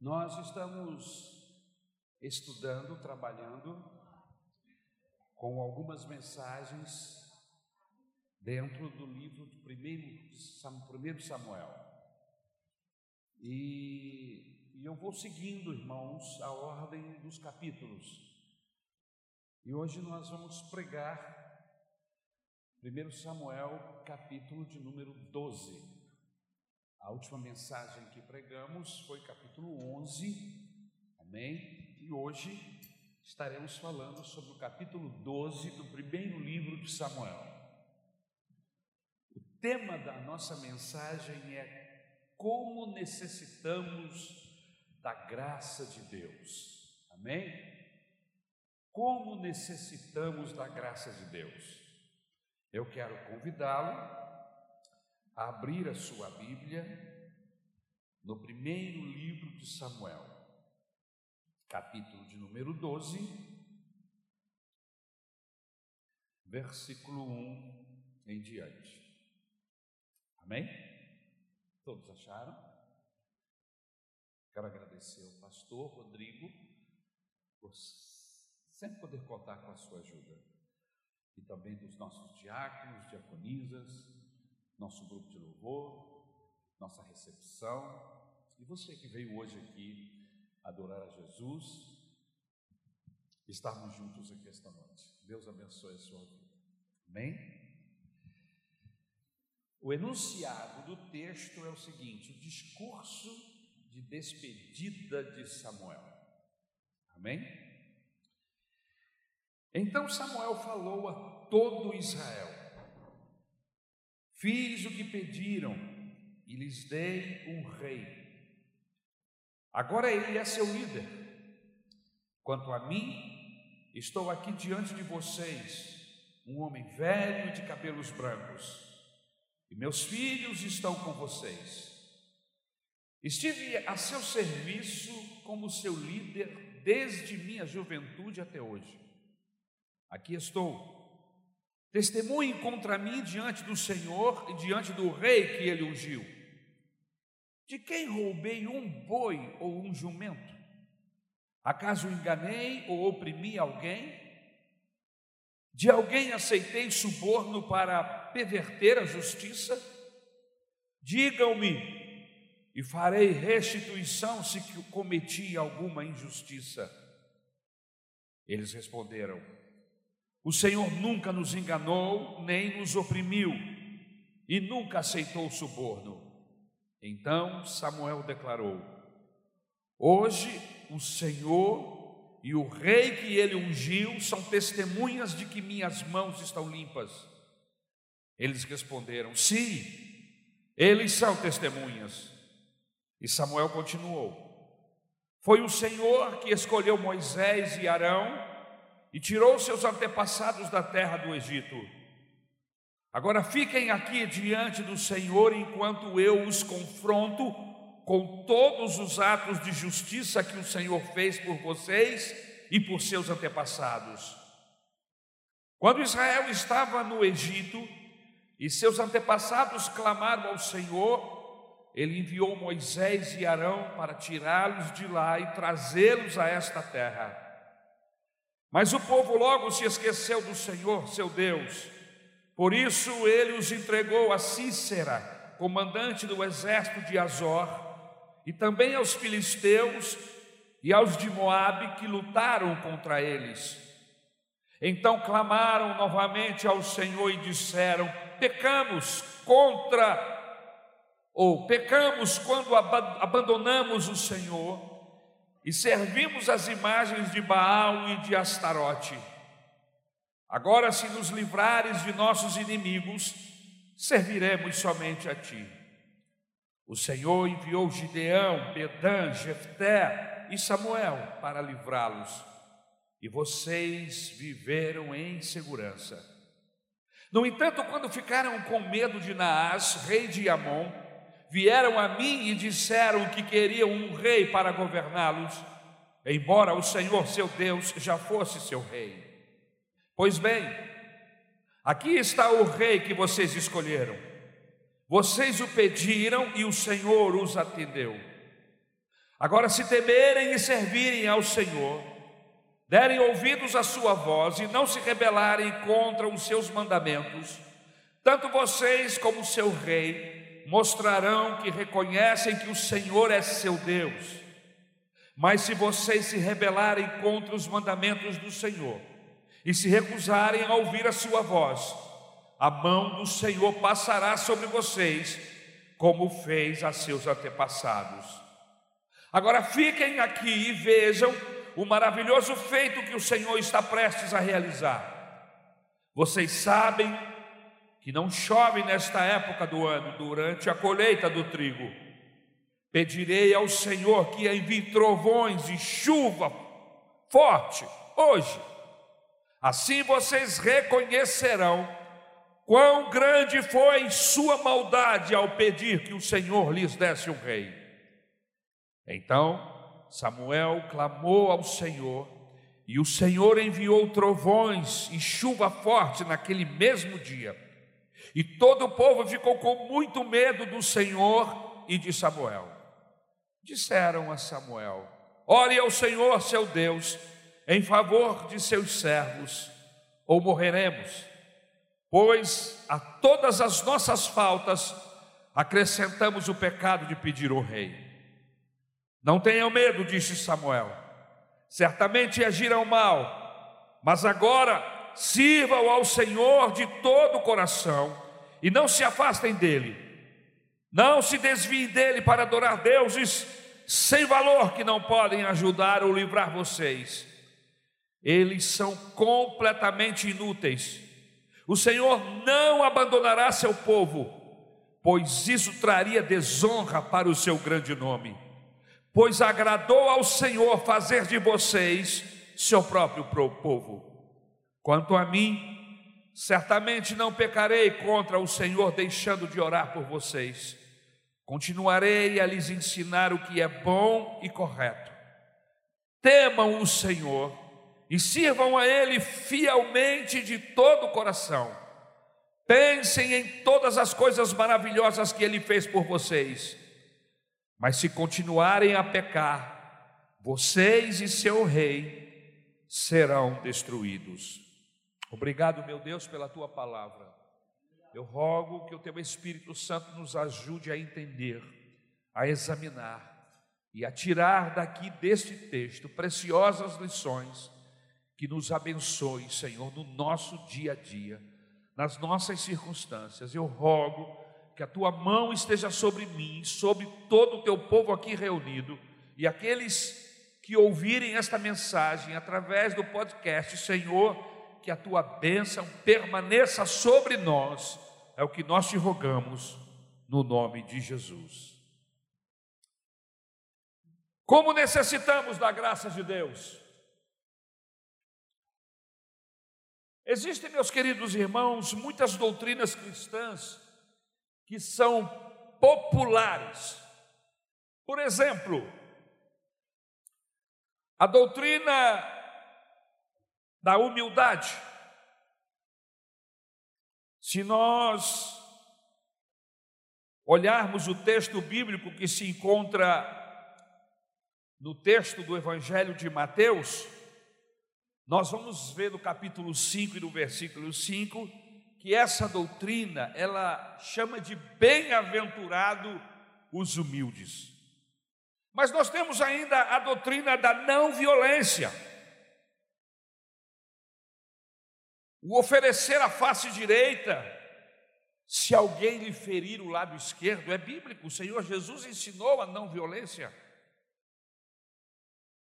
Nós estamos estudando, trabalhando com algumas mensagens dentro do livro do primeiro, Samuel. E, e eu vou seguindo, irmãos, a ordem dos capítulos. E hoje nós vamos pregar 1 Samuel, capítulo de número 12. A última mensagem que pregamos foi capítulo 11, amém? E hoje estaremos falando sobre o capítulo 12 do primeiro livro de Samuel. O tema da nossa mensagem é como necessitamos da graça de Deus, amém? Como necessitamos da graça de Deus. Eu quero convidá-lo a abrir a sua Bíblia no primeiro livro de Samuel, capítulo de número 12, versículo 1 em diante. Amém? Todos acharam? Quero agradecer ao pastor Rodrigo por sempre poder contar com a sua ajuda e também dos nossos diáconos, diaconisas, nosso grupo de louvor, nossa recepção, e você que veio hoje aqui adorar a Jesus, estarmos juntos aqui esta noite. Deus abençoe a sua vida. Amém? O enunciado do texto é o seguinte: o discurso de despedida de Samuel. Amém? Então Samuel falou a todo Israel Fiz o que pediram e lhes dei um rei. Agora ele é seu líder. Quanto a mim, estou aqui diante de vocês, um homem velho de cabelos brancos, e meus filhos estão com vocês. Estive a seu serviço como seu líder desde minha juventude até hoje. Aqui estou Testemunhe contra mim diante do Senhor e diante do rei que ele ungiu. De quem roubei um boi ou um jumento? Acaso enganei ou oprimi alguém? De alguém aceitei suborno para perverter a justiça? Digam-me, e farei restituição se cometi alguma injustiça. Eles responderam: o Senhor nunca nos enganou, nem nos oprimiu, e nunca aceitou suborno. Então Samuel declarou: Hoje o Senhor e o rei que ele ungiu são testemunhas de que minhas mãos estão limpas. Eles responderam: Sim, eles são testemunhas. E Samuel continuou: Foi o Senhor que escolheu Moisés e Arão e tirou seus antepassados da terra do Egito. Agora fiquem aqui diante do Senhor enquanto eu os confronto com todos os atos de justiça que o Senhor fez por vocês e por seus antepassados. Quando Israel estava no Egito e seus antepassados clamaram ao Senhor, ele enviou Moisés e Arão para tirá-los de lá e trazê-los a esta terra. Mas o povo logo se esqueceu do Senhor, seu Deus. Por isso ele os entregou a Cícera, comandante do exército de Azor, e também aos filisteus e aos de Moabe que lutaram contra eles. Então clamaram novamente ao Senhor e disseram: Pecamos contra ou pecamos quando abandonamos o Senhor e servimos as imagens de Baal e de Astarote. Agora, se nos livrares de nossos inimigos, serviremos somente a ti. O Senhor enviou Gideão, Bedã, Jefté e Samuel para livrá-los, e vocês viveram em segurança. No entanto, quando ficaram com medo de Naás, rei de Amon, vieram a mim e disseram que queriam um rei para governá-los, embora o Senhor seu Deus já fosse seu rei. Pois bem, aqui está o rei que vocês escolheram. Vocês o pediram e o Senhor os atendeu. Agora, se temerem e servirem ao Senhor, derem ouvidos à sua voz e não se rebelarem contra os seus mandamentos, tanto vocês como seu rei mostrarão que reconhecem que o Senhor é seu Deus. Mas se vocês se rebelarem contra os mandamentos do Senhor e se recusarem a ouvir a sua voz, a mão do Senhor passará sobre vocês, como fez a seus antepassados. Agora fiquem aqui e vejam o maravilhoso feito que o Senhor está prestes a realizar. Vocês sabem que não chove nesta época do ano, durante a colheita do trigo. Pedirei ao Senhor que envie trovões e chuva forte hoje. Assim vocês reconhecerão quão grande foi sua maldade ao pedir que o Senhor lhes desse um rei. Então Samuel clamou ao Senhor, e o Senhor enviou trovões e chuva forte naquele mesmo dia. E todo o povo ficou com muito medo do Senhor e de Samuel. Disseram a Samuel: Ore ao Senhor, seu Deus, em favor de seus servos, ou morreremos, pois a todas as nossas faltas acrescentamos o pecado de pedir o rei. Não tenham medo, disse Samuel. Certamente agirão mal, mas agora sirvam ao Senhor de todo o coração e não se afastem dele. Não se desviem dele para adorar deuses sem valor que não podem ajudar ou livrar vocês. Eles são completamente inúteis. O Senhor não abandonará seu povo, pois isso traria desonra para o seu grande nome pois agradou ao Senhor fazer de vocês seu próprio povo. Quanto a mim, certamente não pecarei contra o Senhor, deixando de orar por vocês. Continuarei a lhes ensinar o que é bom e correto. Temam o Senhor e sirvam a Ele fielmente de todo o coração. Pensem em todas as coisas maravilhosas que Ele fez por vocês mas se continuarem a pecar, vocês e seu rei serão destruídos. Obrigado, meu Deus, pela tua palavra. Eu rogo que o teu Espírito Santo nos ajude a entender, a examinar e a tirar daqui deste texto preciosas lições que nos abençoe, Senhor, no nosso dia a dia, nas nossas circunstâncias. Eu rogo que a tua mão esteja sobre mim, sobre todo o teu povo aqui reunido, e aqueles que ouvirem esta mensagem através do podcast, Senhor, que a tua bênção permaneça sobre nós, é o que nós te rogamos, no nome de Jesus. Como necessitamos da graça de Deus. Existem, meus queridos irmãos, muitas doutrinas cristãs que são populares. Por exemplo, a doutrina da humildade. Se nós olharmos o texto bíblico que se encontra no texto do Evangelho de Mateus, nós vamos ver no capítulo 5 e no versículo 5 que essa doutrina ela chama de bem-aventurado os humildes. Mas nós temos ainda a doutrina da não violência. O oferecer a face direita, se alguém lhe ferir o lado esquerdo, é bíblico. O Senhor Jesus ensinou a não violência.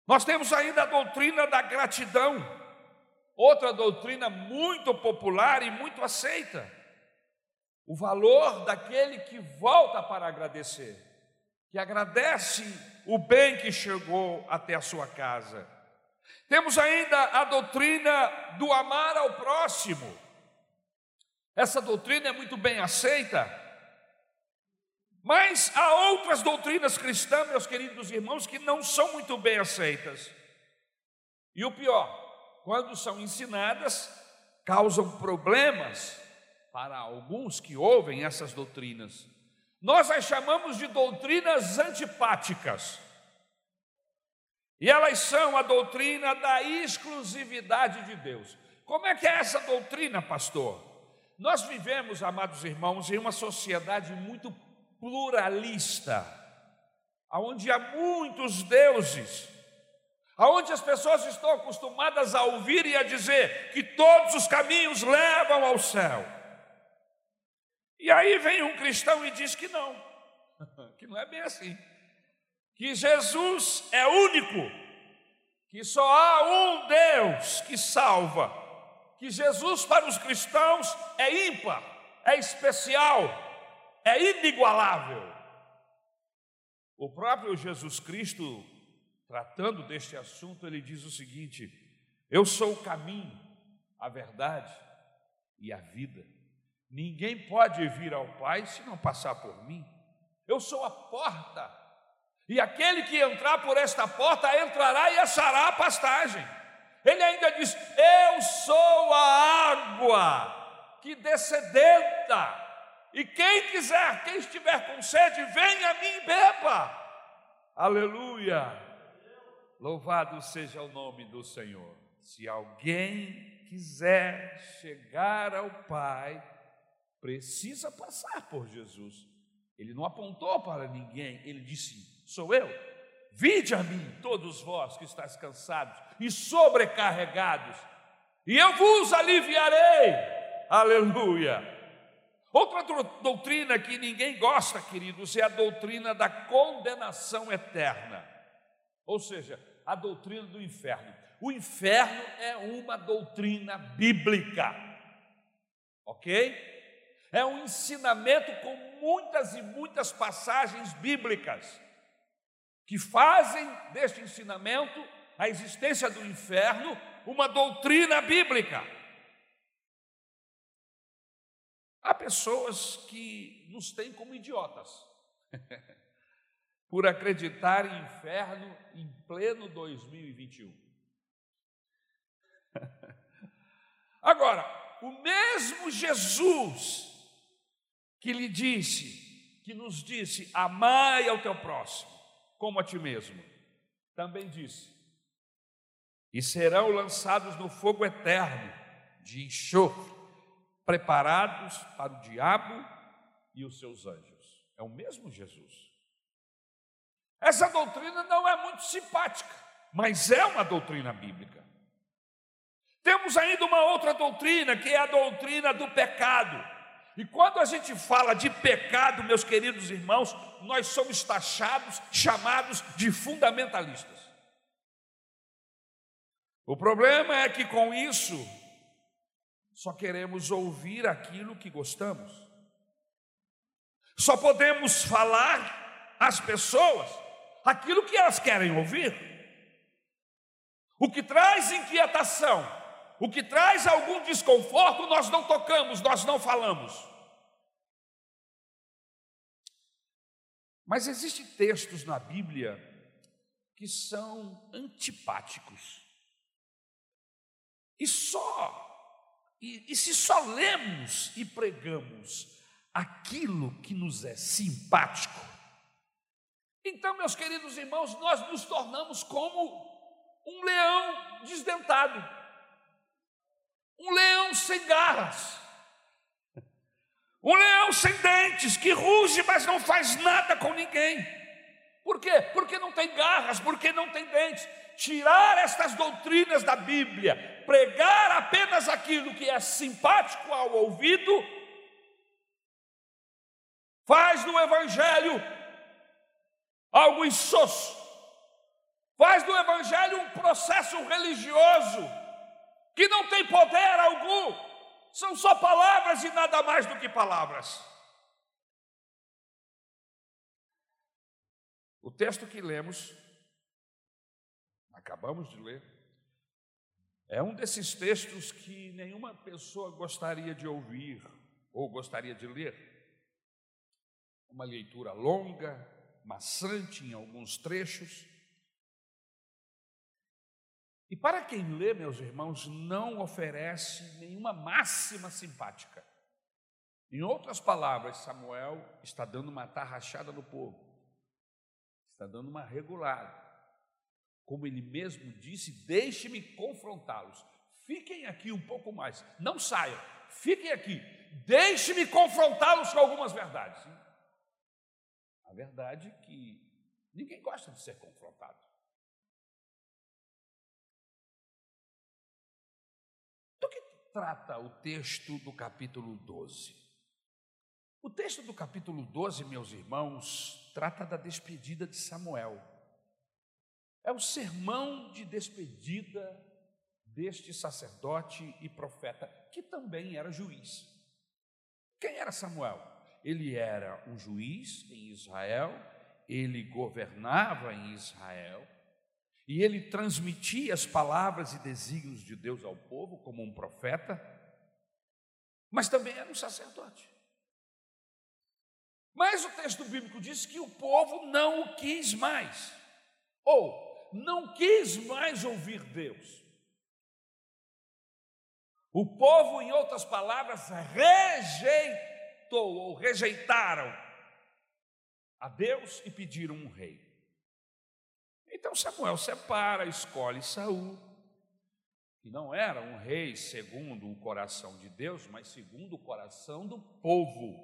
Nós temos ainda a doutrina da gratidão. Outra doutrina muito popular e muito aceita: o valor daquele que volta para agradecer, que agradece o bem que chegou até a sua casa. Temos ainda a doutrina do amar ao próximo. Essa doutrina é muito bem aceita, mas há outras doutrinas cristãs, meus queridos irmãos, que não são muito bem aceitas. E o pior, quando são ensinadas, causam problemas para alguns que ouvem essas doutrinas. Nós as chamamos de doutrinas antipáticas. E elas são a doutrina da exclusividade de Deus. Como é que é essa doutrina, pastor? Nós vivemos, amados irmãos, em uma sociedade muito pluralista, onde há muitos deuses, onde as pessoas estão acostumadas a ouvir e a dizer que todos os caminhos levam ao céu. E aí vem um cristão e diz que não, que não é bem assim que Jesus é único, que só há um Deus que salva, que Jesus para os cristãos é ímpar, é especial, é inigualável. O próprio Jesus Cristo, tratando deste assunto, ele diz o seguinte: Eu sou o caminho, a verdade e a vida. Ninguém pode vir ao Pai se não passar por mim. Eu sou a porta e aquele que entrar por esta porta entrará e achará a pastagem. Ele ainda diz: Eu sou a água que descedenta. E quem quiser, quem estiver com sede, venha a mim e beba. Aleluia. Louvado seja o nome do Senhor. Se alguém quiser chegar ao Pai, precisa passar por Jesus. Ele não apontou para ninguém, ele disse: sou eu. Vide a mim, todos vós que estáis cansados e sobrecarregados, e eu vos aliviarei. Aleluia. Outra doutrina que ninguém gosta, queridos, é a doutrina da condenação eterna. Ou seja, a doutrina do inferno. O inferno é uma doutrina bíblica. OK? É um ensinamento com muitas e muitas passagens bíblicas que fazem deste ensinamento a existência do inferno uma doutrina bíblica. Há pessoas que nos têm como idiotas por acreditar em inferno em pleno 2021. Agora, o mesmo Jesus que lhe disse, que nos disse: amai ao teu próximo, como a ti mesmo. Também disse: E serão lançados no fogo eterno de enxofre, preparados para o diabo e os seus anjos. É o mesmo Jesus. Essa doutrina não é muito simpática, mas é uma doutrina bíblica. Temos ainda uma outra doutrina, que é a doutrina do pecado. E quando a gente fala de pecado, meus queridos irmãos, nós somos taxados, chamados de fundamentalistas. O problema é que com isso, só queremos ouvir aquilo que gostamos. Só podemos falar às pessoas aquilo que elas querem ouvir. O que traz inquietação, o que traz algum desconforto, nós não tocamos, nós não falamos. Mas existem textos na Bíblia que são antipáticos. E só, e, e se só lemos e pregamos aquilo que nos é simpático, então, meus queridos irmãos, nós nos tornamos como um leão desdentado um leão sem garras, um leão sem dentes, que ruge, mas não faz nada com ninguém. Por quê? Porque não tem garras, porque não tem dentes. Tirar estas doutrinas da Bíblia, pregar apenas aquilo que é simpático ao ouvido, faz do Evangelho algo insosso, faz do Evangelho um processo religioso que não tem poder algum, são só palavras e nada mais do que palavras. O texto que lemos, acabamos de ler, é um desses textos que nenhuma pessoa gostaria de ouvir ou gostaria de ler. Uma leitura longa, maçante em alguns trechos, e para quem lê, meus irmãos, não oferece nenhuma máxima simpática. Em outras palavras, Samuel está dando uma tarrachada no povo, está dando uma regulada. como ele mesmo disse, deixe-me confrontá-los. Fiquem aqui um pouco mais, não saiam, fiquem aqui, deixe-me confrontá-los com algumas verdades. A verdade é que ninguém gosta de ser confrontado. Trata o texto do capítulo 12? O texto do capítulo 12, meus irmãos, trata da despedida de Samuel. É o sermão de despedida deste sacerdote e profeta, que também era juiz. Quem era Samuel? Ele era um juiz em Israel, ele governava em Israel, e ele transmitia as palavras e desígnios de Deus ao povo como um profeta, mas também era um sacerdote. Mas o texto bíblico diz que o povo não o quis mais, ou não quis mais ouvir Deus. O povo, em outras palavras, rejeitou ou rejeitaram a Deus e pediram um rei. Então Samuel separa, escolhe Saul, que não era um rei segundo o coração de Deus, mas segundo o coração do povo.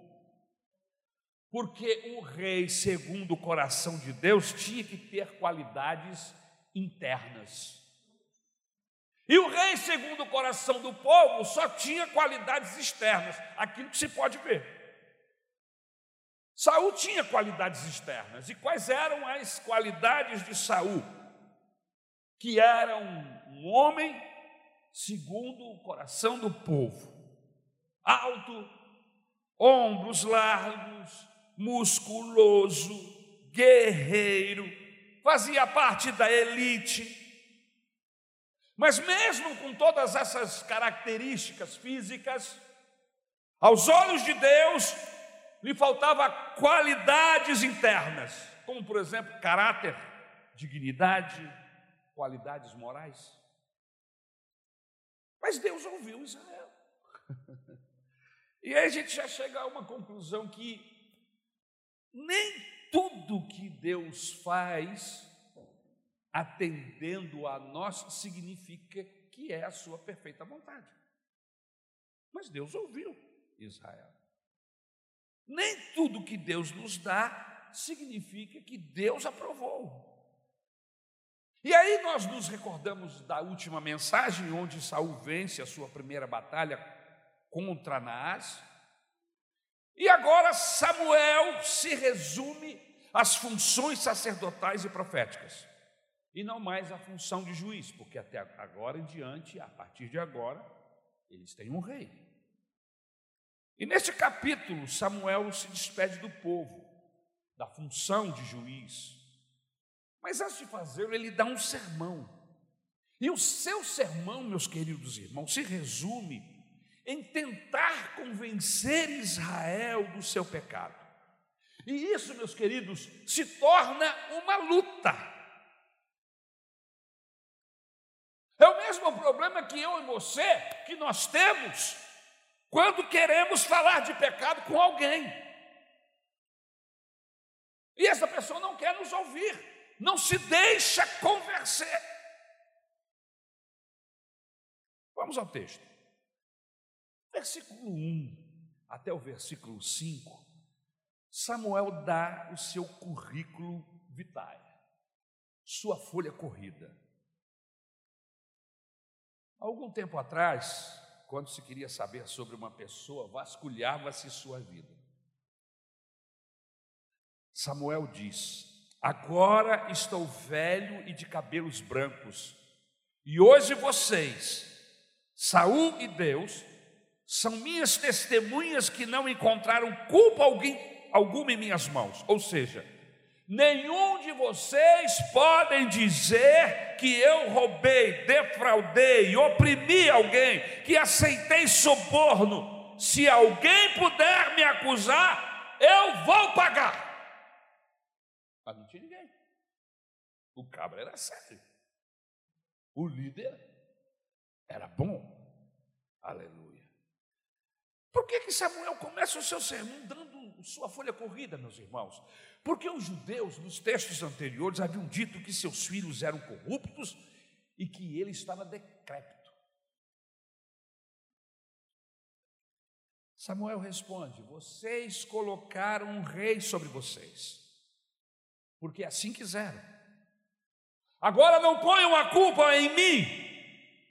Porque o rei segundo o coração de Deus tinha que ter qualidades internas. E o rei, segundo o coração do povo, só tinha qualidades externas, aquilo que se pode ver. Saul tinha qualidades externas. E quais eram as qualidades de Saul? Que era um, homem segundo o coração do povo. Alto, ombros largos, musculoso, guerreiro, fazia parte da elite mas mesmo com todas essas características físicas, aos olhos de Deus, lhe faltava qualidades internas, como por exemplo, caráter, dignidade, qualidades morais. Mas Deus ouviu Israel. e aí a gente já chega a uma conclusão que nem tudo que Deus faz atendendo a nós, significa que é a sua perfeita vontade. Mas Deus ouviu Israel. Nem tudo que Deus nos dá significa que Deus aprovou. E aí nós nos recordamos da última mensagem, onde Saul vence a sua primeira batalha contra Naás. E agora Samuel se resume às funções sacerdotais e proféticas e não mais a função de juiz, porque até agora em diante, a partir de agora, eles têm um rei. E neste capítulo, Samuel se despede do povo, da função de juiz. Mas antes de fazê-lo, ele dá um sermão. E o seu sermão, meus queridos irmãos, se resume em tentar convencer Israel do seu pecado. E isso, meus queridos, se torna uma luta. É o mesmo problema que eu e você, que nós temos quando queremos falar de pecado com alguém. E essa pessoa não quer nos ouvir, não se deixa convencer. Vamos ao texto. Versículo 1 até o versículo 5, Samuel dá o seu currículo vitae, sua folha corrida. Algum tempo atrás, quando se queria saber sobre uma pessoa, vasculhava-se sua vida. Samuel diz: Agora estou velho e de cabelos brancos, e hoje vocês, Saul e Deus, são minhas testemunhas que não encontraram culpa alguma em minhas mãos. Ou seja, Nenhum de vocês podem dizer que eu roubei, defraudei, oprimi alguém, que aceitei suborno. Se alguém puder me acusar, eu vou pagar. Mas não tinha ninguém. O cabra era sério. O líder era bom. Aleluia. Por que, que Samuel começa o seu sermão dando sua folha corrida, meus irmãos? Porque os judeus, nos textos anteriores, haviam dito que seus filhos eram corruptos e que ele estava decrépito. Samuel responde: Vocês colocaram um rei sobre vocês, porque assim quiseram. Agora não ponham a culpa em mim,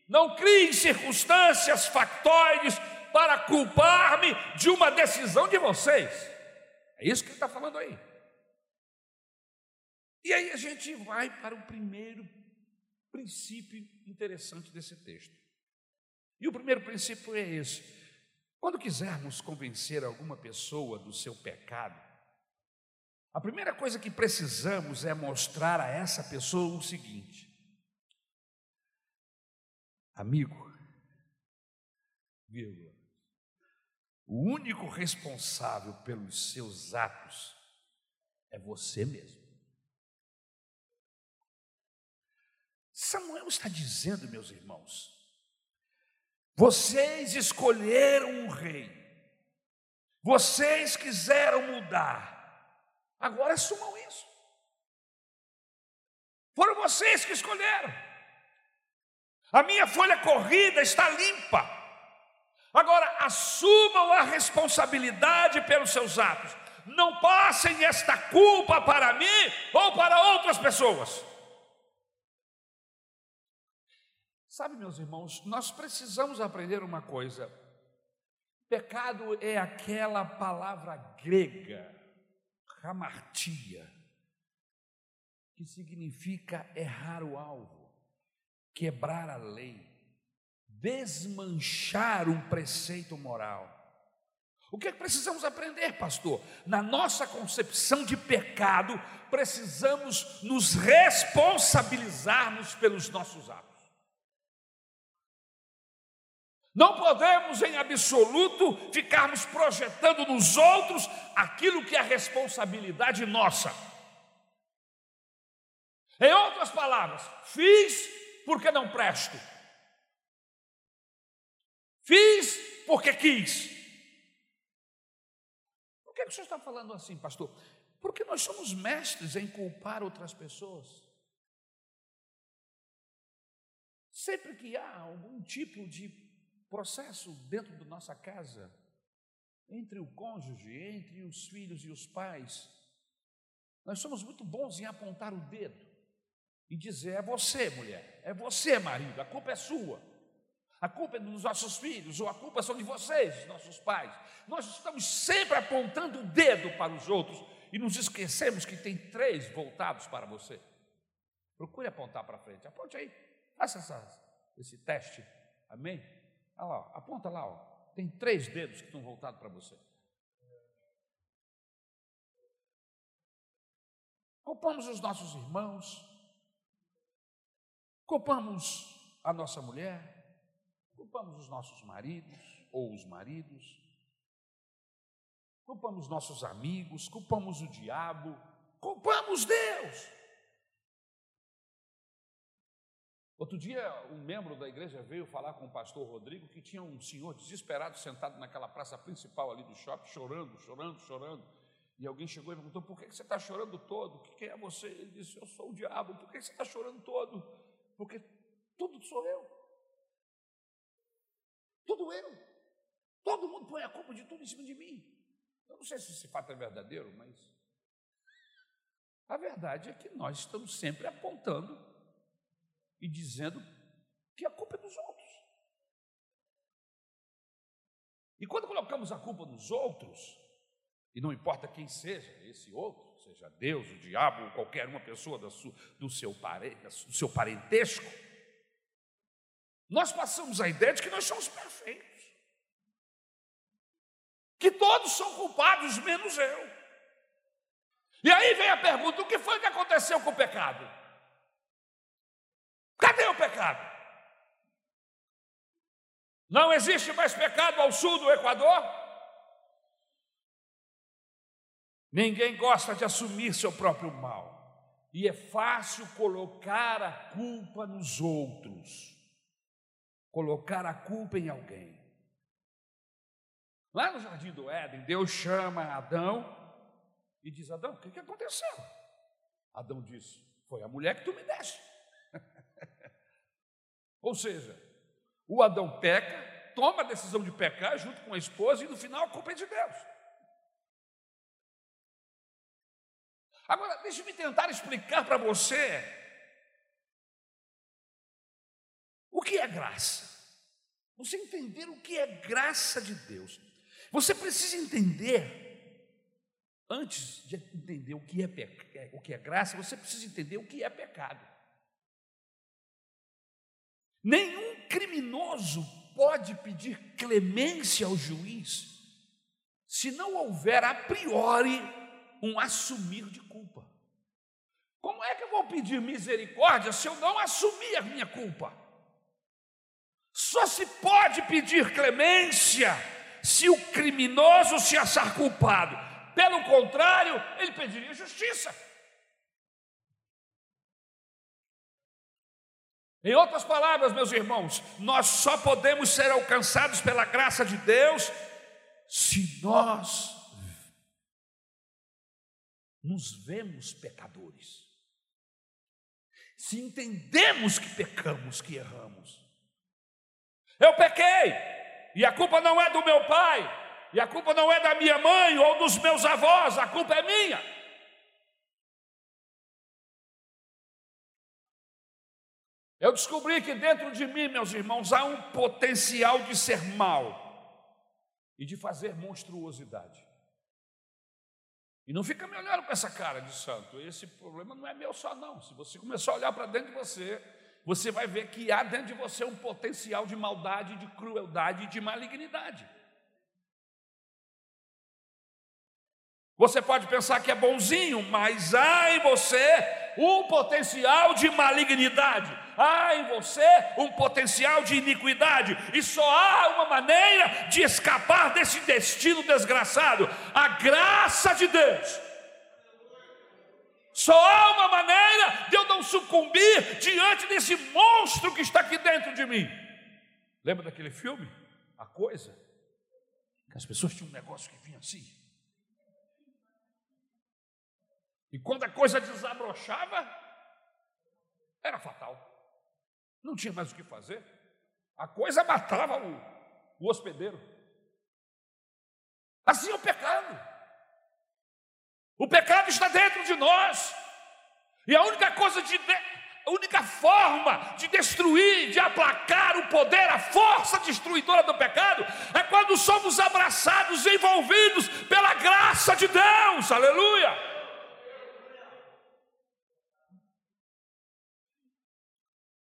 não criem circunstâncias factóides para culpar-me de uma decisão de vocês. É isso que ele está falando aí. E aí a gente vai para o primeiro princípio interessante desse texto. E o primeiro princípio é esse: quando quisermos convencer alguma pessoa do seu pecado, a primeira coisa que precisamos é mostrar a essa pessoa o seguinte: amigo, vírgula, o único responsável pelos seus atos é você mesmo. Samuel está dizendo, meus irmãos, vocês escolheram um rei, vocês quiseram mudar, agora assumam isso. Foram vocês que escolheram. A minha folha corrida está limpa. Agora assumam a responsabilidade pelos seus atos. Não passem esta culpa para mim ou para outras pessoas. Sabe, meus irmãos, nós precisamos aprender uma coisa. Pecado é aquela palavra grega, hamartia, que significa errar o alvo, quebrar a lei, desmanchar um preceito moral. O que, é que precisamos aprender, pastor? Na nossa concepção de pecado, precisamos nos responsabilizarmos pelos nossos atos. Não podemos, em absoluto, ficarmos projetando nos outros aquilo que é responsabilidade nossa. Em outras palavras, fiz porque não presto. Fiz porque quis. Por que, o senhor está falando assim, pastor? Porque nós somos mestres em culpar outras pessoas. Sempre que há algum tipo de processo dentro da nossa casa, entre o cônjuge, entre os filhos e os pais. Nós somos muito bons em apontar o dedo e dizer: é você, mulher, é você, marido, a culpa é sua. A culpa é dos nossos filhos, ou a culpa são de vocês, nossos pais. Nós estamos sempre apontando o dedo para os outros e nos esquecemos que tem três voltados para você. Procure apontar para frente, aponte aí, faça essa, esse teste, amém? Olha lá, aponta lá, ó. tem três dedos que estão voltados para você. Culpamos os nossos irmãos, culpamos a nossa mulher, culpamos os nossos maridos ou os maridos, culpamos nossos amigos, culpamos o diabo, culpamos Deus. Outro dia, um membro da igreja veio falar com o pastor Rodrigo que tinha um senhor desesperado sentado naquela praça principal ali do shopping, chorando, chorando, chorando. E alguém chegou e perguntou: Por que você está chorando todo? O que é você? Ele disse: Eu sou o diabo. Por que você está chorando todo? Porque tudo sou eu. Tudo eu. Todo mundo põe a culpa de tudo em cima de mim. Eu não sei se esse fato é verdadeiro, mas a verdade é que nós estamos sempre apontando e dizendo que a culpa é dos outros. E quando colocamos a culpa nos outros, e não importa quem seja esse outro, seja Deus, o diabo, ou qualquer uma pessoa do seu, do seu parentesco, nós passamos a ideia de que nós somos perfeitos, que todos são culpados, menos eu. E aí vem a pergunta: o que foi que aconteceu com o pecado? Cadê o pecado? Não existe mais pecado ao sul do Equador? Ninguém gosta de assumir seu próprio mal. E é fácil colocar a culpa nos outros, colocar a culpa em alguém. Lá no jardim do Éden, Deus chama Adão e diz: Adão, o que, que aconteceu? Adão disse: Foi a mulher que tu me deste. Ou seja, o Adão peca, toma a decisão de pecar junto com a esposa e no final a culpa é de Deus. Agora, deixe-me tentar explicar para você o que é graça. Você entender o que é graça de Deus. Você precisa entender, antes de entender o que é, é, o que é graça, você precisa entender o que é pecado. Nenhum criminoso pode pedir clemência ao juiz se não houver a priori um assumir de culpa. Como é que eu vou pedir misericórdia se eu não assumir a minha culpa? Só se pode pedir clemência se o criminoso se achar culpado. Pelo contrário, ele pediria justiça. Em outras palavras, meus irmãos, nós só podemos ser alcançados pela graça de Deus se nós nos vemos pecadores. Se entendemos que pecamos, que erramos. Eu pequei, e a culpa não é do meu pai, e a culpa não é da minha mãe ou dos meus avós, a culpa é minha. Eu descobri que dentro de mim, meus irmãos, há um potencial de ser mal e de fazer monstruosidade. E não fica me olhando com essa cara de santo. Esse problema não é meu só, não. Se você começar a olhar para dentro de você, você vai ver que há dentro de você um potencial de maldade, de crueldade e de malignidade. Você pode pensar que é bonzinho, mas há em você um potencial de malignidade, há em você um potencial de iniquidade, e só há uma maneira de escapar desse destino desgraçado: a graça de Deus. Só há uma maneira de eu não sucumbir diante desse monstro que está aqui dentro de mim. Lembra daquele filme? A coisa? Que as pessoas tinham um negócio que vinha assim. E quando a coisa desabrochava, era fatal. Não tinha mais o que fazer. A coisa matava o, o hospedeiro. Assim é o pecado. O pecado está dentro de nós. E a única coisa de, a única forma de destruir, de aplacar o poder, a força destruidora do pecado, é quando somos abraçados, envolvidos pela graça de Deus. Aleluia!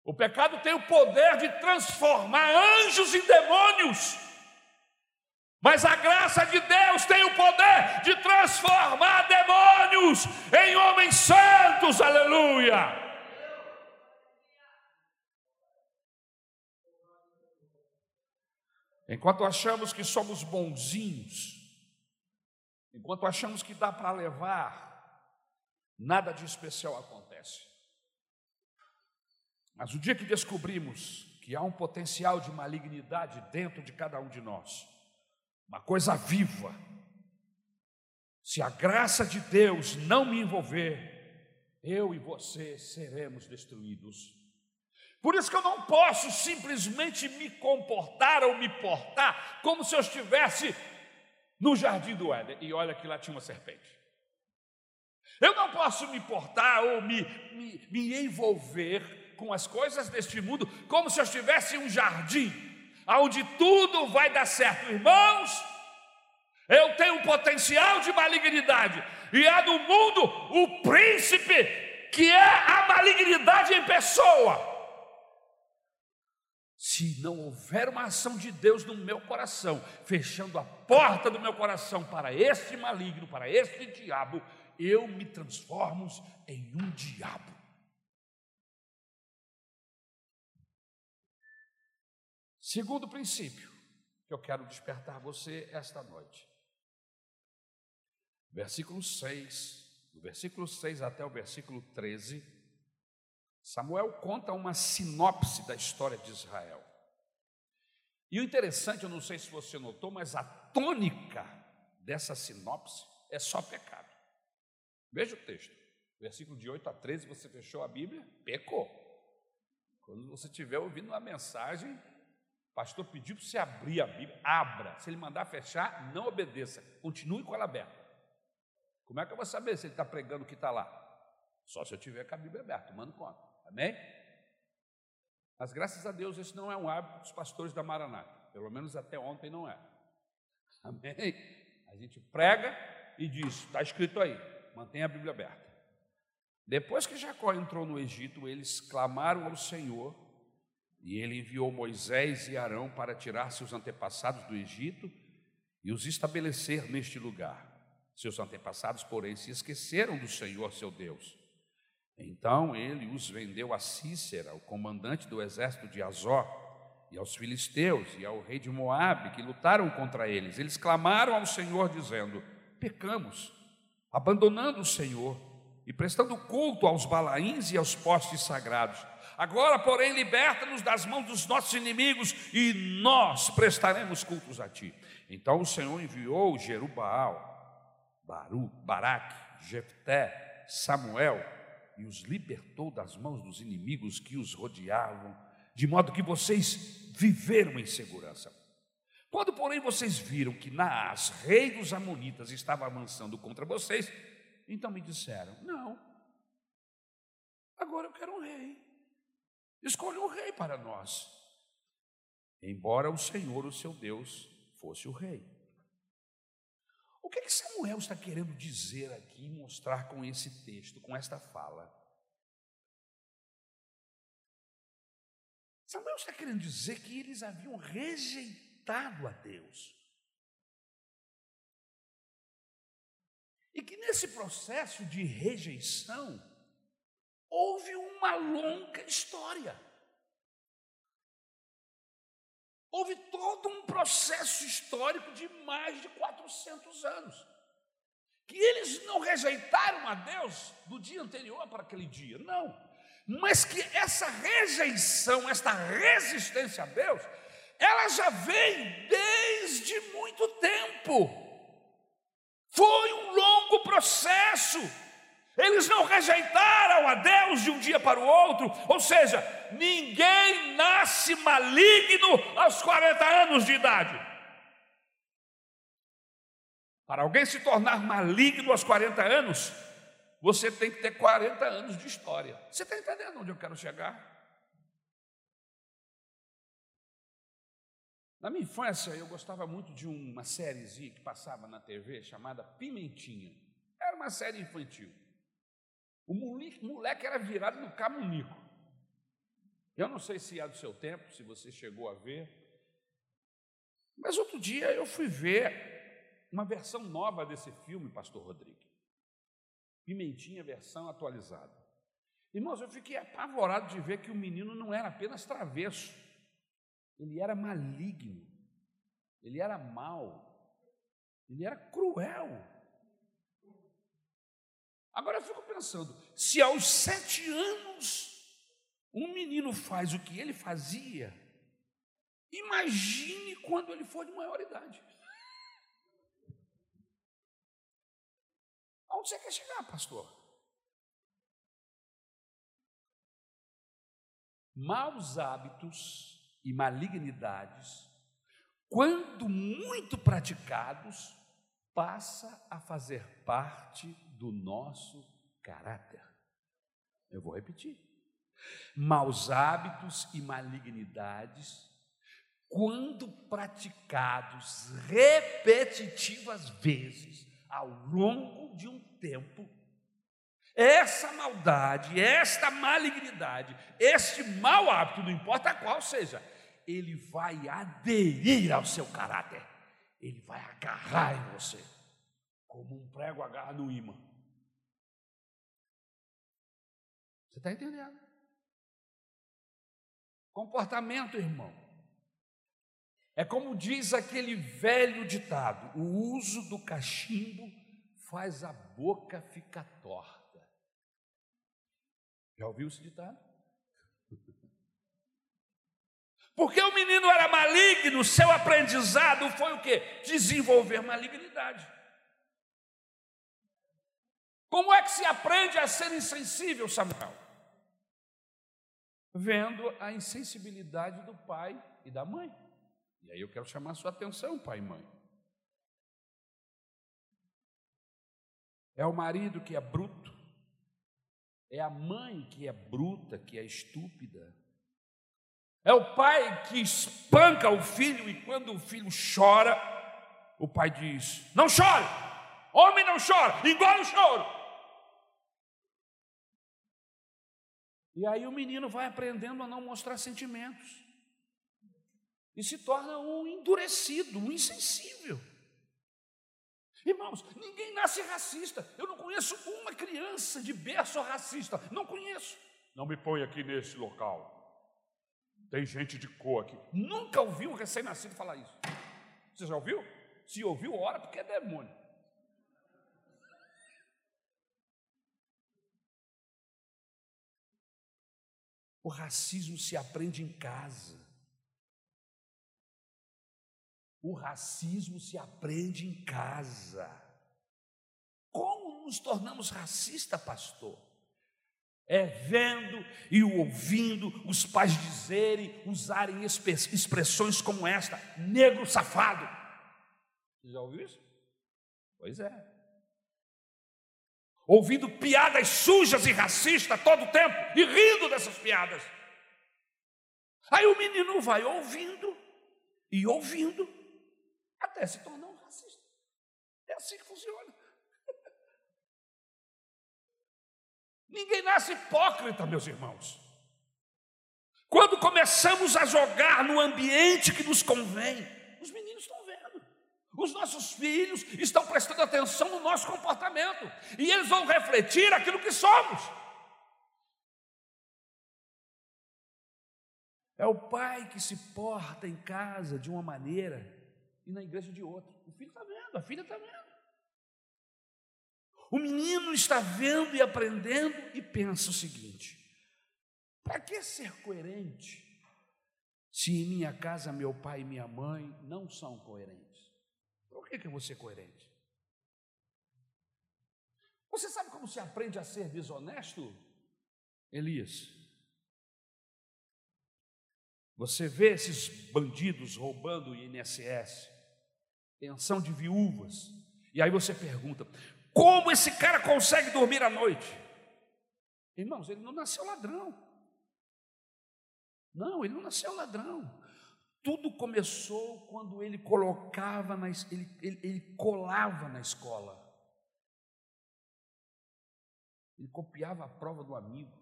O pecado tem o poder de transformar anjos em demônios. Mas a graça de Deus tem o poder de transformar demônios em homens santos. Aleluia. Enquanto achamos que somos bonzinhos, enquanto achamos que dá para levar, nada de especial acontece. Mas o dia que descobrimos que há um potencial de malignidade dentro de cada um de nós, uma coisa viva, se a graça de Deus não me envolver, eu e você seremos destruídos. Por isso que eu não posso simplesmente me comportar ou me portar como se eu estivesse no jardim do Éden. E olha que lá tinha uma serpente. Eu não posso me portar ou me, me, me envolver com as coisas deste mundo como se eu estivesse em um jardim, onde tudo vai dar certo. Irmãos, eu tenho um potencial de malignidade, e há no mundo o príncipe que é a malignidade em pessoa. Se não houver uma ação de Deus no meu coração, fechando a porta do meu coração para este maligno, para este diabo, eu me transformo em um diabo. Segundo princípio que eu quero despertar você esta noite. Versículo 6, do versículo 6 até o versículo 13, Samuel conta uma sinopse da história de Israel. E o interessante, eu não sei se você notou, mas a tônica dessa sinopse é só pecado. Veja o texto, versículo de 8 a 13, você fechou a Bíblia, pecou. Quando você estiver ouvindo uma mensagem, pastor pediu para você abrir a Bíblia, abra. Se ele mandar fechar, não obedeça, continue com ela aberta. Como é que eu vou saber se ele está pregando o que está lá? Só se eu tiver com a Bíblia aberta, tomando conta. Amém? Mas graças a Deus, esse não é um hábito dos pastores da Maranata. Pelo menos até ontem não é. Amém? A gente prega e diz: está escrito aí, mantenha a Bíblia aberta. Depois que Jacó entrou no Egito, eles clamaram ao Senhor e ele enviou Moisés e Arão para tirar seus antepassados do Egito e os estabelecer neste lugar. Seus antepassados, porém, se esqueceram do Senhor seu Deus. Então ele os vendeu a Cícera, o comandante do exército de Azor, e aos filisteus e ao rei de Moabe, que lutaram contra eles. Eles clamaram ao Senhor, dizendo: Pecamos, abandonando o Senhor e prestando culto aos balaíns e aos postes sagrados. Agora, porém, liberta-nos das mãos dos nossos inimigos e nós prestaremos cultos a ti. Então o Senhor enviou Jerubaal, Baru, Baraque, Jefté, Samuel e os libertou das mãos dos inimigos que os rodeavam, de modo que vocês viveram em segurança. Quando, porém, vocês viram que Naas, rei dos Amonitas, estava avançando contra vocês, então me disseram: Não, agora eu quero um rei. Escolha um rei para nós. Embora o Senhor, o seu Deus, fosse o rei. O que, é que Samuel está querendo dizer aqui, mostrar com esse texto, com esta fala? Samuel está querendo dizer que eles haviam rejeitado a Deus. E que nesse processo de rejeição, houve uma longa história. Houve todo um processo histórico de mais de 400 anos. Que eles não rejeitaram a Deus do dia anterior para aquele dia, não. Mas que essa rejeição, esta resistência a Deus, ela já vem desde muito tempo. Foi um longo processo. Eles não rejeitaram a Deus de um dia para o outro, ou seja, ninguém nasce maligno aos 40 anos de idade. Para alguém se tornar maligno aos 40 anos, você tem que ter 40 anos de história. Você está entendendo onde eu quero chegar? Na minha infância, eu gostava muito de uma sériezinha que passava na TV chamada Pimentinha. Era uma série infantil. O moleque, moleque era virado no camunico. Eu não sei se é do seu tempo, se você chegou a ver. Mas outro dia eu fui ver uma versão nova desse filme, Pastor Rodrigo. Pimentinha, versão atualizada. Irmãos, eu fiquei apavorado de ver que o menino não era apenas travesso, ele era maligno, ele era mau, ele era cruel. Agora eu fico pensando: se aos sete anos um menino faz o que ele fazia, imagine quando ele for de maior idade. Aonde você quer chegar, pastor? Maus hábitos e malignidades, quando muito praticados, passa a fazer parte do nosso caráter. Eu vou repetir. Maus hábitos e malignidades, quando praticados repetitivas vezes ao longo de um tempo, essa maldade, esta malignidade, este mau hábito, não importa qual seja, ele vai aderir ao seu caráter, ele vai agarrar em você, como um prego agarra no imã. Está entendendo? Comportamento, irmão. É como diz aquele velho ditado: o uso do cachimbo faz a boca ficar torta. Já ouviu esse ditado? Porque o menino era maligno, seu aprendizado foi o quê? Desenvolver malignidade. Como é que se aprende a ser insensível, Samuel? Vendo a insensibilidade do pai e da mãe. E aí eu quero chamar a sua atenção, pai e mãe. É o marido que é bruto, é a mãe que é bruta, que é estúpida, é o pai que espanca o filho e quando o filho chora, o pai diz: Não chore, homem não chora, engole o choro. E aí o menino vai aprendendo a não mostrar sentimentos e se torna um endurecido, um insensível. Irmãos, ninguém nasce racista. Eu não conheço uma criança de berço racista. Não conheço. Não me põe aqui nesse local. Tem gente de cor aqui. Nunca ouviu um recém-nascido falar isso. Você já ouviu? Se ouviu, ora porque é demônio. O racismo se aprende em casa. O racismo se aprende em casa. Como nos tornamos racistas, pastor? É vendo e ouvindo os pais dizerem, usarem expressões como esta: negro safado. Você já ouviu isso? Pois é. Ouvindo piadas sujas e racistas todo o tempo e rindo dessas piadas. Aí o menino vai ouvindo e ouvindo até se tornar um racista. É assim que funciona. Ninguém nasce hipócrita, meus irmãos. Quando começamos a jogar no ambiente que nos convém, os meninos estão. Os nossos filhos estão prestando atenção no nosso comportamento. E eles vão refletir aquilo que somos. É o pai que se porta em casa de uma maneira e na igreja de outra. O filho está vendo, a filha está vendo. O menino está vendo e aprendendo e pensa o seguinte: para que ser coerente se em minha casa meu pai e minha mãe não são coerentes? Por que, que eu vou ser coerente? Você sabe como se aprende a ser desonesto, Elias? Você vê esses bandidos roubando o INSS, pensão de viúvas, e aí você pergunta: como esse cara consegue dormir à noite? Irmãos, ele não nasceu ladrão. Não, ele não nasceu ladrão. Tudo começou quando ele colocava, na, ele, ele, ele colava na escola. Ele copiava a prova do amigo.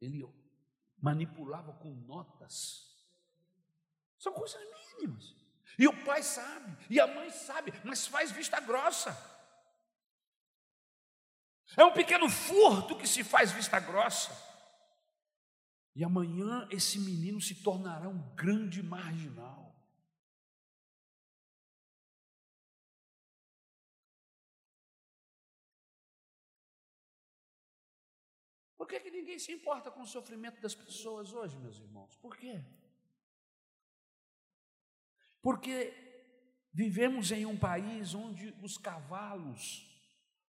Ele manipulava com notas. São coisas mínimas. E o pai sabe, e a mãe sabe, mas faz vista grossa. É um pequeno furto que se faz vista grossa. E amanhã esse menino se tornará um grande marginal. Por que, que ninguém se importa com o sofrimento das pessoas hoje, meus irmãos? Por quê? Porque vivemos em um país onde os cavalos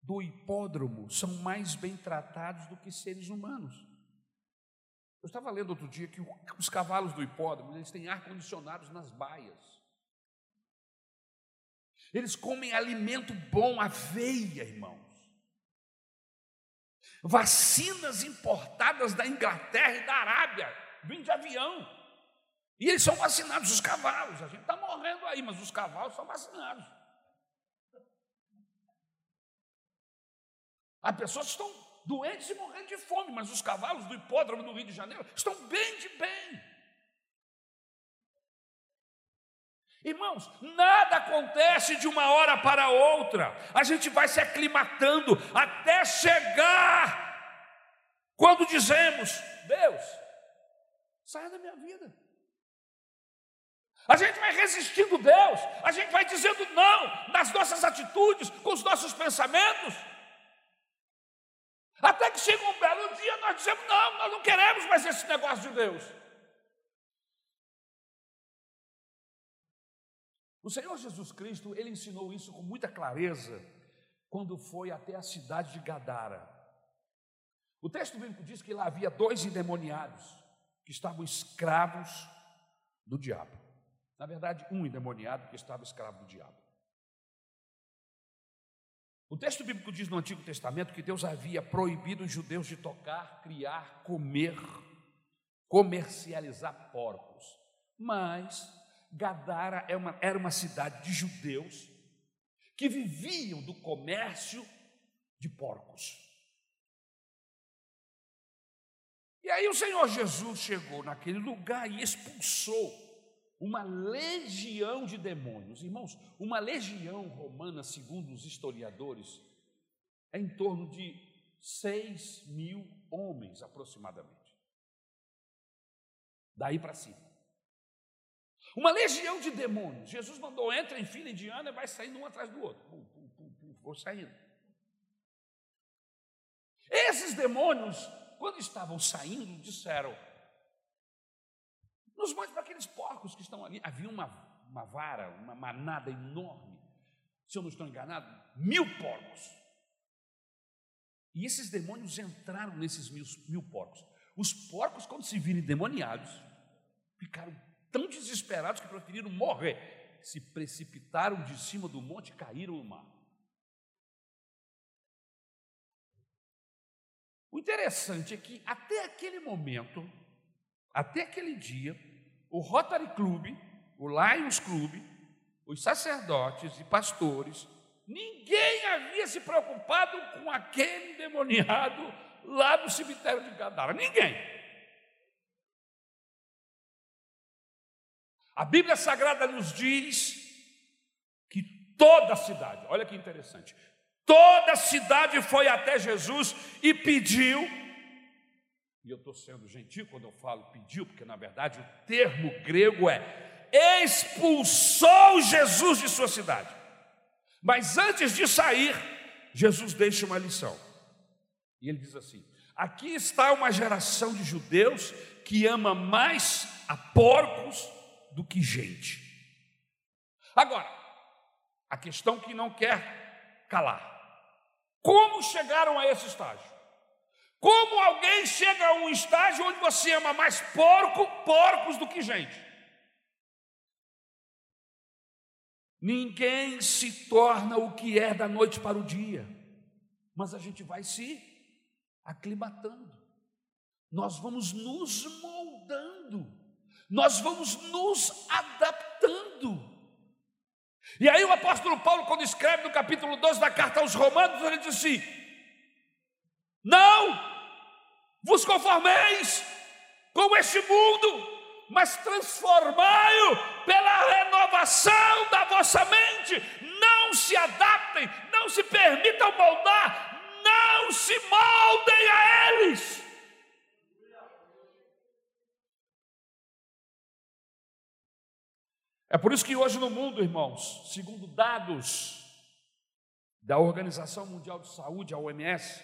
do hipódromo são mais bem tratados do que seres humanos. Eu estava lendo outro dia que os cavalos do hipódromo, eles têm ar-condicionados nas baias. Eles comem alimento bom, aveia, irmãos. Vacinas importadas da Inglaterra e da Arábia, vêm de avião. E eles são vacinados, os cavalos. A gente está morrendo aí, mas os cavalos são vacinados. As pessoas estão doentes e morrendo de fome, mas os cavalos do hipódromo do Rio de Janeiro estão bem de bem. Irmãos, nada acontece de uma hora para outra. A gente vai se aclimatando até chegar quando dizemos: Deus, saia da minha vida. A gente vai resistindo Deus, a gente vai dizendo não nas nossas atitudes, com os nossos pensamentos. Até que chega um belo dia, nós dizemos: não, nós não queremos mais esse negócio de Deus. O Senhor Jesus Cristo, ele ensinou isso com muita clareza quando foi até a cidade de Gadara. O texto bíblico diz que lá havia dois endemoniados que estavam escravos do diabo. Na verdade, um endemoniado que estava escravo do diabo. O texto bíblico diz no Antigo Testamento que Deus havia proibido os judeus de tocar, criar, comer, comercializar porcos. Mas Gadara era é era uma cidade de judeus que viviam do comércio de porcos. E aí o Senhor Jesus chegou naquele lugar e expulsou uma legião de demônios. Irmãos, uma legião romana, segundo os historiadores, é em torno de 6 mil homens aproximadamente. Daí para cima. Uma legião de demônios. Jesus mandou, entra em fila indiana e vai saindo um atrás do outro. Pum, pum, pum, pum, vou saindo. Esses demônios, quando estavam saindo, disseram: nos mande para aqueles porcos que estão ali. Havia uma, uma vara, uma manada enorme. Se eu não estou enganado, mil porcos. E esses demônios entraram nesses mil, mil porcos. Os porcos, quando se viram endemoniados, ficaram tão desesperados que preferiram morrer. Se precipitaram de cima do monte e caíram no mar. O interessante é que até aquele momento, até aquele dia, o Rotary Club, o Lions Club, os sacerdotes e pastores, ninguém havia se preocupado com aquele demoniado lá no cemitério de Gadara. Ninguém. A Bíblia Sagrada nos diz que toda a cidade, olha que interessante, toda a cidade foi até Jesus e pediu e eu estou sendo gentil quando eu falo pediu, porque na verdade o termo grego é expulsou Jesus de sua cidade. Mas antes de sair, Jesus deixa uma lição. E ele diz assim: Aqui está uma geração de judeus que ama mais a porcos do que gente. Agora, a questão que não quer calar: como chegaram a esse estágio? Como alguém chega a um estágio onde você ama mais porco, porcos do que gente? Ninguém se torna o que é da noite para o dia, mas a gente vai se aclimatando, nós vamos nos moldando, nós vamos nos adaptando. E aí o apóstolo Paulo, quando escreve no capítulo 12 da carta aos Romanos, ele diz assim: Não vos conformeis com este mundo, mas transformai-o pela renovação da vossa mente. Não se adaptem, não se permitam moldar, não se moldem a eles. É por isso que hoje no mundo, irmãos, segundo dados da Organização Mundial de Saúde, a OMS,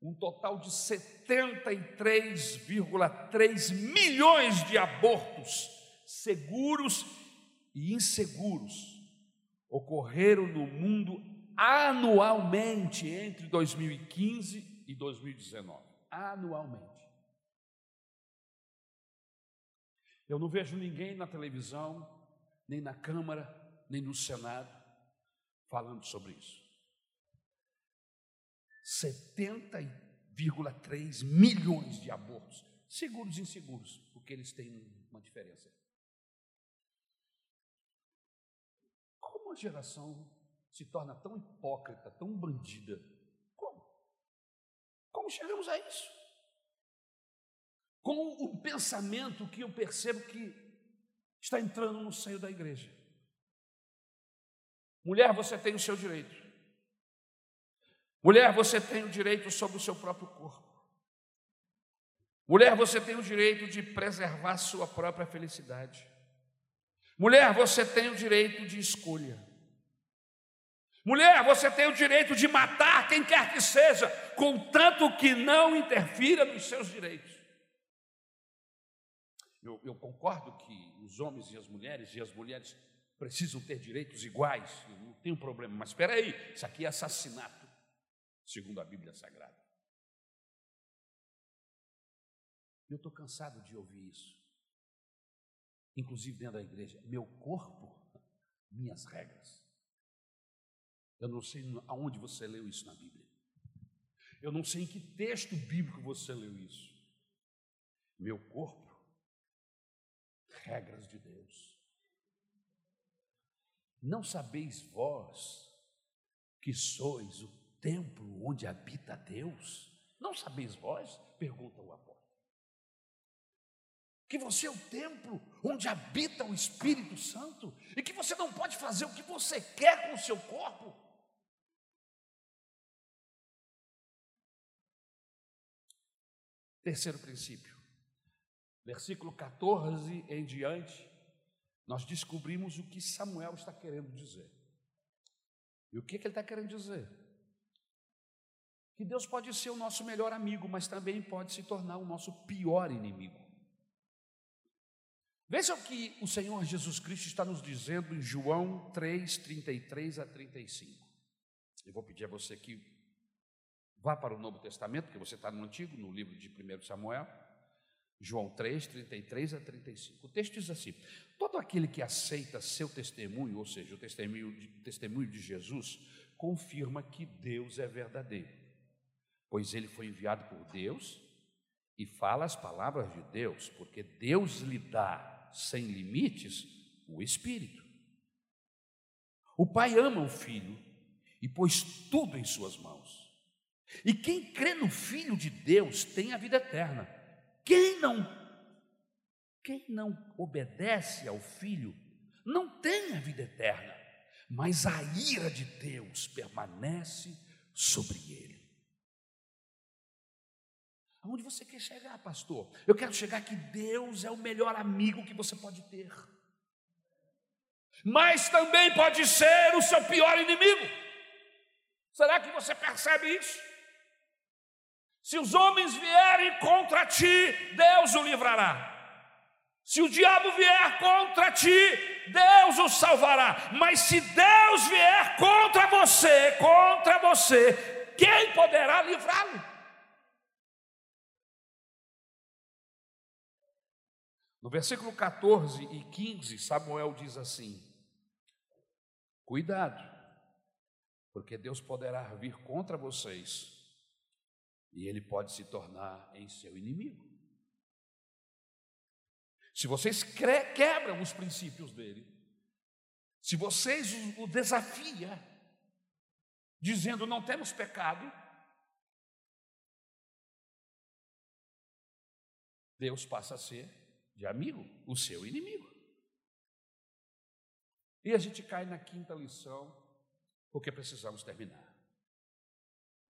um total de 73,3 milhões de abortos seguros e inseguros ocorreram no mundo anualmente entre 2015 e 2019. Anualmente. Eu não vejo ninguém na televisão, nem na Câmara, nem no Senado falando sobre isso. 70,3 milhões de abortos, seguros e inseguros, porque eles têm uma diferença. Como a geração se torna tão hipócrita, tão bandida? Como? Como chegamos a isso? Com o pensamento que eu percebo que está entrando no seio da igreja. Mulher, você tem o seu direito. Mulher, você tem o direito sobre o seu próprio corpo. Mulher, você tem o direito de preservar sua própria felicidade. Mulher, você tem o direito de escolha. Mulher, você tem o direito de matar quem quer que seja, contanto que não interfira nos seus direitos. Eu, eu, concordo que os homens e as mulheres e as mulheres precisam ter direitos iguais, não tem um problema, mas espera aí, isso aqui é assassinato, segundo a Bíblia Sagrada. Eu estou cansado de ouvir isso, inclusive dentro da igreja. Meu corpo, minhas regras. Eu não sei aonde você leu isso na Bíblia. Eu não sei em que texto bíblico você leu isso. Meu corpo, regras de Deus. Não sabeis vós que sois o templo onde habita Deus? Não sabeis vós? Pergunta o apóstolo. Que você é o templo onde habita o Espírito Santo e que você não pode fazer o que você quer com o seu corpo. Terceiro princípio, versículo 14 em diante, nós descobrimos o que Samuel está querendo dizer. E o que, que ele está querendo dizer? Que Deus pode ser o nosso melhor amigo, mas também pode se tornar o nosso pior inimigo. Veja o que o Senhor Jesus Cristo está nos dizendo em João 3, 33 a 35. Eu vou pedir a você que Vá para o Novo Testamento, porque você está no Antigo, no livro de 1 Samuel, João 3, 33 a 35. O texto diz assim: Todo aquele que aceita seu testemunho, ou seja, o testemunho de, testemunho de Jesus, confirma que Deus é verdadeiro, pois ele foi enviado por Deus e fala as palavras de Deus, porque Deus lhe dá sem limites o Espírito. O Pai ama o Filho e pôs tudo em suas mãos. E quem crê no Filho de Deus tem a vida eterna. Quem não quem não obedece ao Filho não tem a vida eterna, mas a ira de Deus permanece sobre ele. Aonde você quer chegar, pastor? Eu quero chegar que Deus é o melhor amigo que você pode ter. Mas também pode ser o seu pior inimigo. Será que você percebe isso? Se os homens vierem contra ti, Deus o livrará. Se o diabo vier contra ti, Deus o salvará. Mas se Deus vier contra você, contra você, quem poderá livrá-lo? No versículo 14 e 15, Samuel diz assim: Cuidado, porque Deus poderá vir contra vocês e ele pode se tornar em seu inimigo. Se vocês quebram os princípios dele, se vocês o desafia, dizendo não temos pecado, Deus passa a ser de amigo, o seu inimigo. E a gente cai na quinta lição, porque precisamos terminar.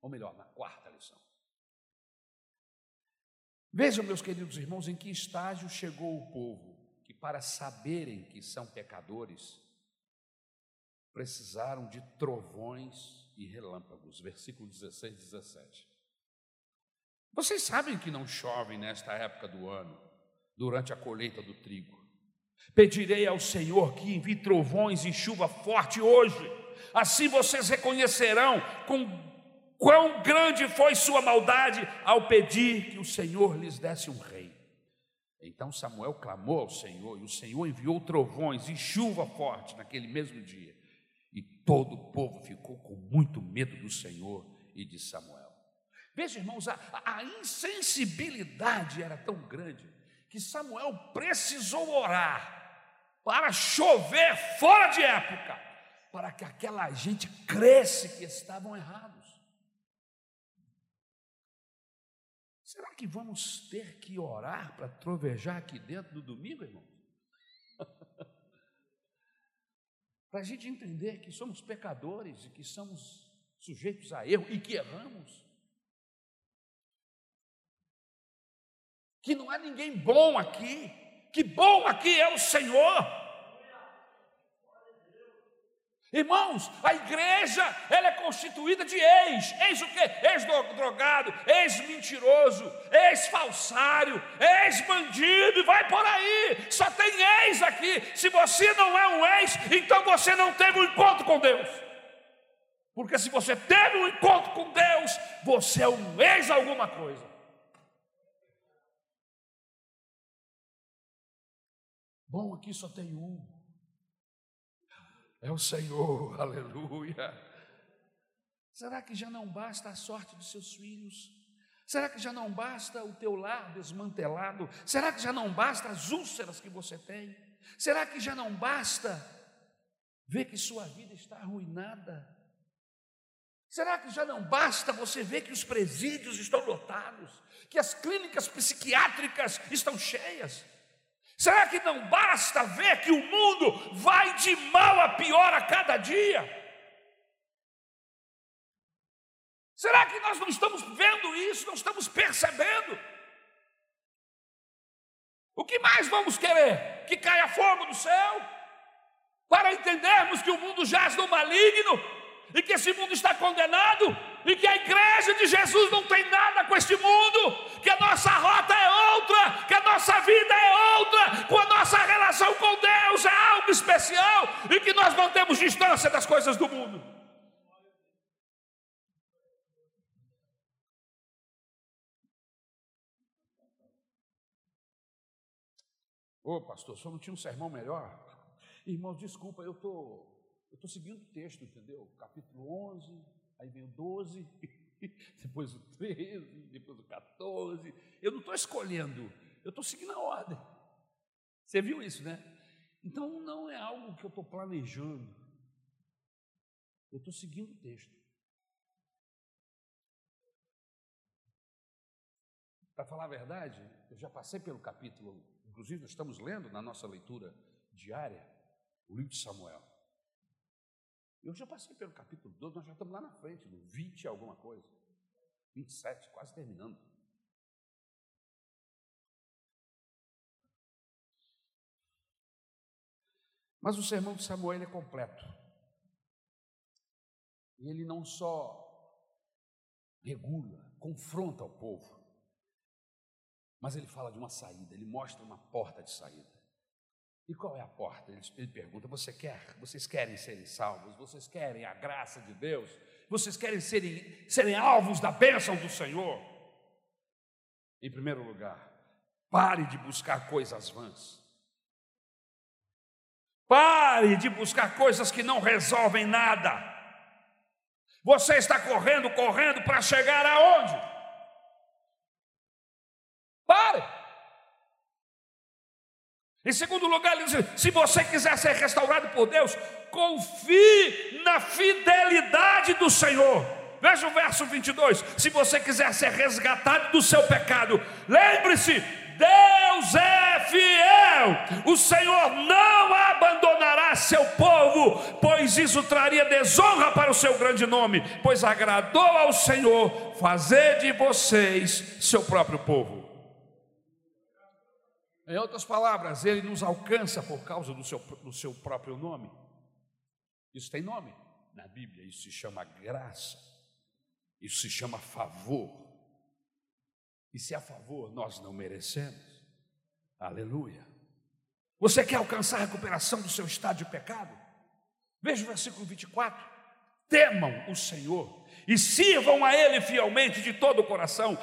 Ou melhor, na quarta lição. Vejam, meus queridos irmãos, em que estágio chegou o povo que, para saberem que são pecadores, precisaram de trovões e relâmpagos. Versículo 16 e 17. Vocês sabem que não chove nesta época do ano, durante a colheita do trigo. Pedirei ao Senhor que envie trovões e chuva forte hoje, assim vocês reconhecerão com quão grande foi sua maldade ao pedir que o Senhor lhes desse um rei. Então Samuel clamou ao Senhor, e o Senhor enviou trovões e chuva forte naquele mesmo dia. E todo o povo ficou com muito medo do Senhor e de Samuel. Veja, irmãos, a, a insensibilidade era tão grande que Samuel precisou orar para chover fora de época, para que aquela gente cresce que estavam errados. Será que vamos ter que orar para trovejar aqui dentro no domingo, irmão? para a gente entender que somos pecadores e que somos sujeitos a erro e que erramos. Que não há ninguém bom aqui, que bom aqui é o Senhor. Irmãos, a igreja ela é constituída de ex. Ex o quê? Ex-drogado, ex-mentiroso, ex-falsário, ex-bandido, vai por aí. Só tem ex aqui. Se você não é um ex, então você não teve um encontro com Deus. Porque se você teve um encontro com Deus, você é um ex alguma coisa. Bom, aqui só tem um. É o Senhor, aleluia. Será que já não basta a sorte dos seus filhos? Será que já não basta o teu lar desmantelado? Será que já não basta as úlceras que você tem? Será que já não basta ver que sua vida está arruinada? Será que já não basta você ver que os presídios estão lotados, que as clínicas psiquiátricas estão cheias? Será que não basta ver que o mundo vai de mal a pior a cada dia? Será que nós não estamos vendo isso, não estamos percebendo? O que mais vamos querer? Que caia fogo do céu? Para entendermos que o mundo jaz no maligno? E que esse mundo está condenado, e que a igreja de Jesus não tem nada com este mundo, que a nossa rota é outra, que a nossa vida é outra, com a nossa relação com Deus é algo especial, e que nós mantemos distância das coisas do mundo. Ô pastor, só não tinha um sermão melhor? Irmãos, desculpa, eu estou eu estou seguindo o texto, entendeu? Capítulo 11, aí vem o 12, depois o 13, depois o 14. Eu não estou escolhendo, eu estou seguindo a ordem. Você viu isso, né? Então não é algo que eu estou planejando. Eu estou seguindo o texto. Para falar a verdade, eu já passei pelo capítulo, inclusive nós estamos lendo na nossa leitura diária o livro de Samuel. Eu já passei pelo capítulo 12, nós já estamos lá na frente, no 20 alguma coisa. 27, quase terminando. Mas o sermão de Samuel é completo. E ele não só regula, confronta o povo, mas ele fala de uma saída, ele mostra uma porta de saída. E qual é a porta? Ele, ele pergunta: Você quer? Vocês querem serem salvos? Vocês querem a graça de Deus? Vocês querem serem, serem alvos da bênção do Senhor? Em primeiro lugar, pare de buscar coisas vãs. Pare de buscar coisas que não resolvem nada. Você está correndo, correndo para chegar aonde? Pare. Em segundo lugar, ele diz: se você quiser ser restaurado por Deus, confie na fidelidade do Senhor. Veja o verso 22. Se você quiser ser resgatado do seu pecado, lembre-se: Deus é fiel. O Senhor não abandonará seu povo, pois isso traria desonra para o seu grande nome, pois agradou ao Senhor fazer de vocês seu próprio povo. Em outras palavras, ele nos alcança por causa do seu, do seu próprio nome. Isso tem nome na Bíblia, isso se chama graça, isso se chama favor. E se é a favor, nós não merecemos. Aleluia. Você quer alcançar a recuperação do seu estado de pecado? Veja o versículo 24. Temam o Senhor e sirvam a Ele fielmente de todo o coração.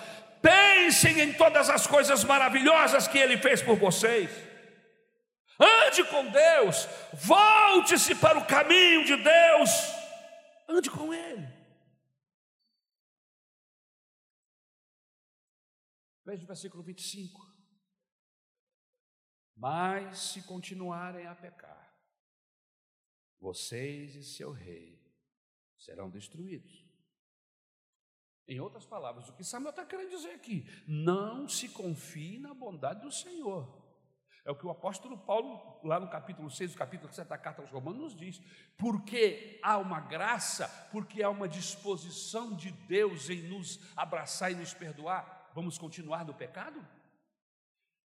Pensem em todas as coisas maravilhosas que Ele fez por vocês. Ande com Deus, volte-se para o caminho de Deus, ande com Ele. Veja o versículo 25. Mas se continuarem a pecar, vocês e seu rei serão destruídos. Em outras palavras, o que Samuel está querendo dizer aqui? Não se confie na bondade do Senhor. É o que o apóstolo Paulo, lá no capítulo 6, o capítulo 7 da carta aos Romanos, nos diz. Porque há uma graça, porque há uma disposição de Deus em nos abraçar e nos perdoar, vamos continuar no pecado?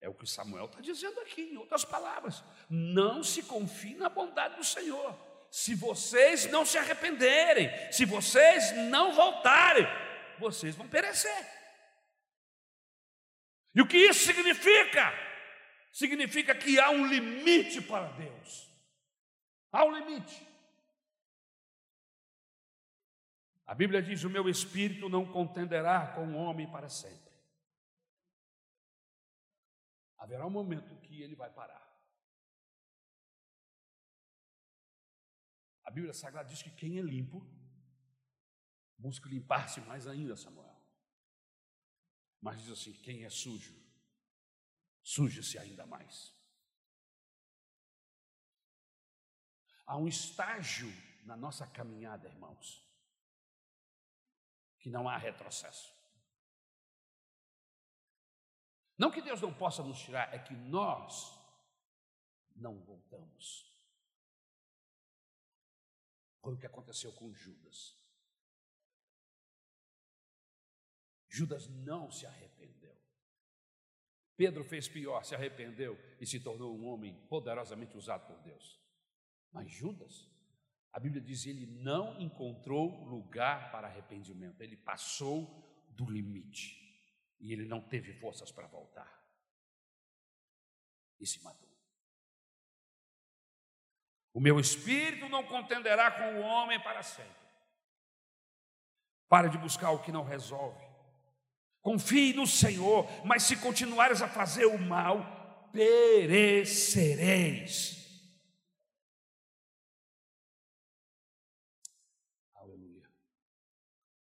É o que Samuel está dizendo aqui, em outras palavras. Não se confie na bondade do Senhor. se vocês não se arrependerem, se vocês não voltarem, vocês vão perecer. E o que isso significa? Significa que há um limite para Deus. Há um limite. A Bíblia diz: O meu espírito não contenderá com o homem para sempre. Haverá um momento que ele vai parar. A Bíblia Sagrada diz que quem é limpo busca limpar-se mais ainda, Samuel. Mas diz assim: quem é sujo, suje-se ainda mais. Há um estágio na nossa caminhada, irmãos, que não há retrocesso. Não que Deus não possa nos tirar, é que nós não voltamos. Foi o que aconteceu com Judas. Judas não se arrependeu. Pedro fez pior, se arrependeu e se tornou um homem poderosamente usado por Deus. Mas Judas, a Bíblia diz, ele não encontrou lugar para arrependimento, ele passou do limite e ele não teve forças para voltar e se matou. O meu espírito não contenderá com o homem para sempre. Pare de buscar o que não resolve. Confie no Senhor, mas se continuares a fazer o mal, perecereis.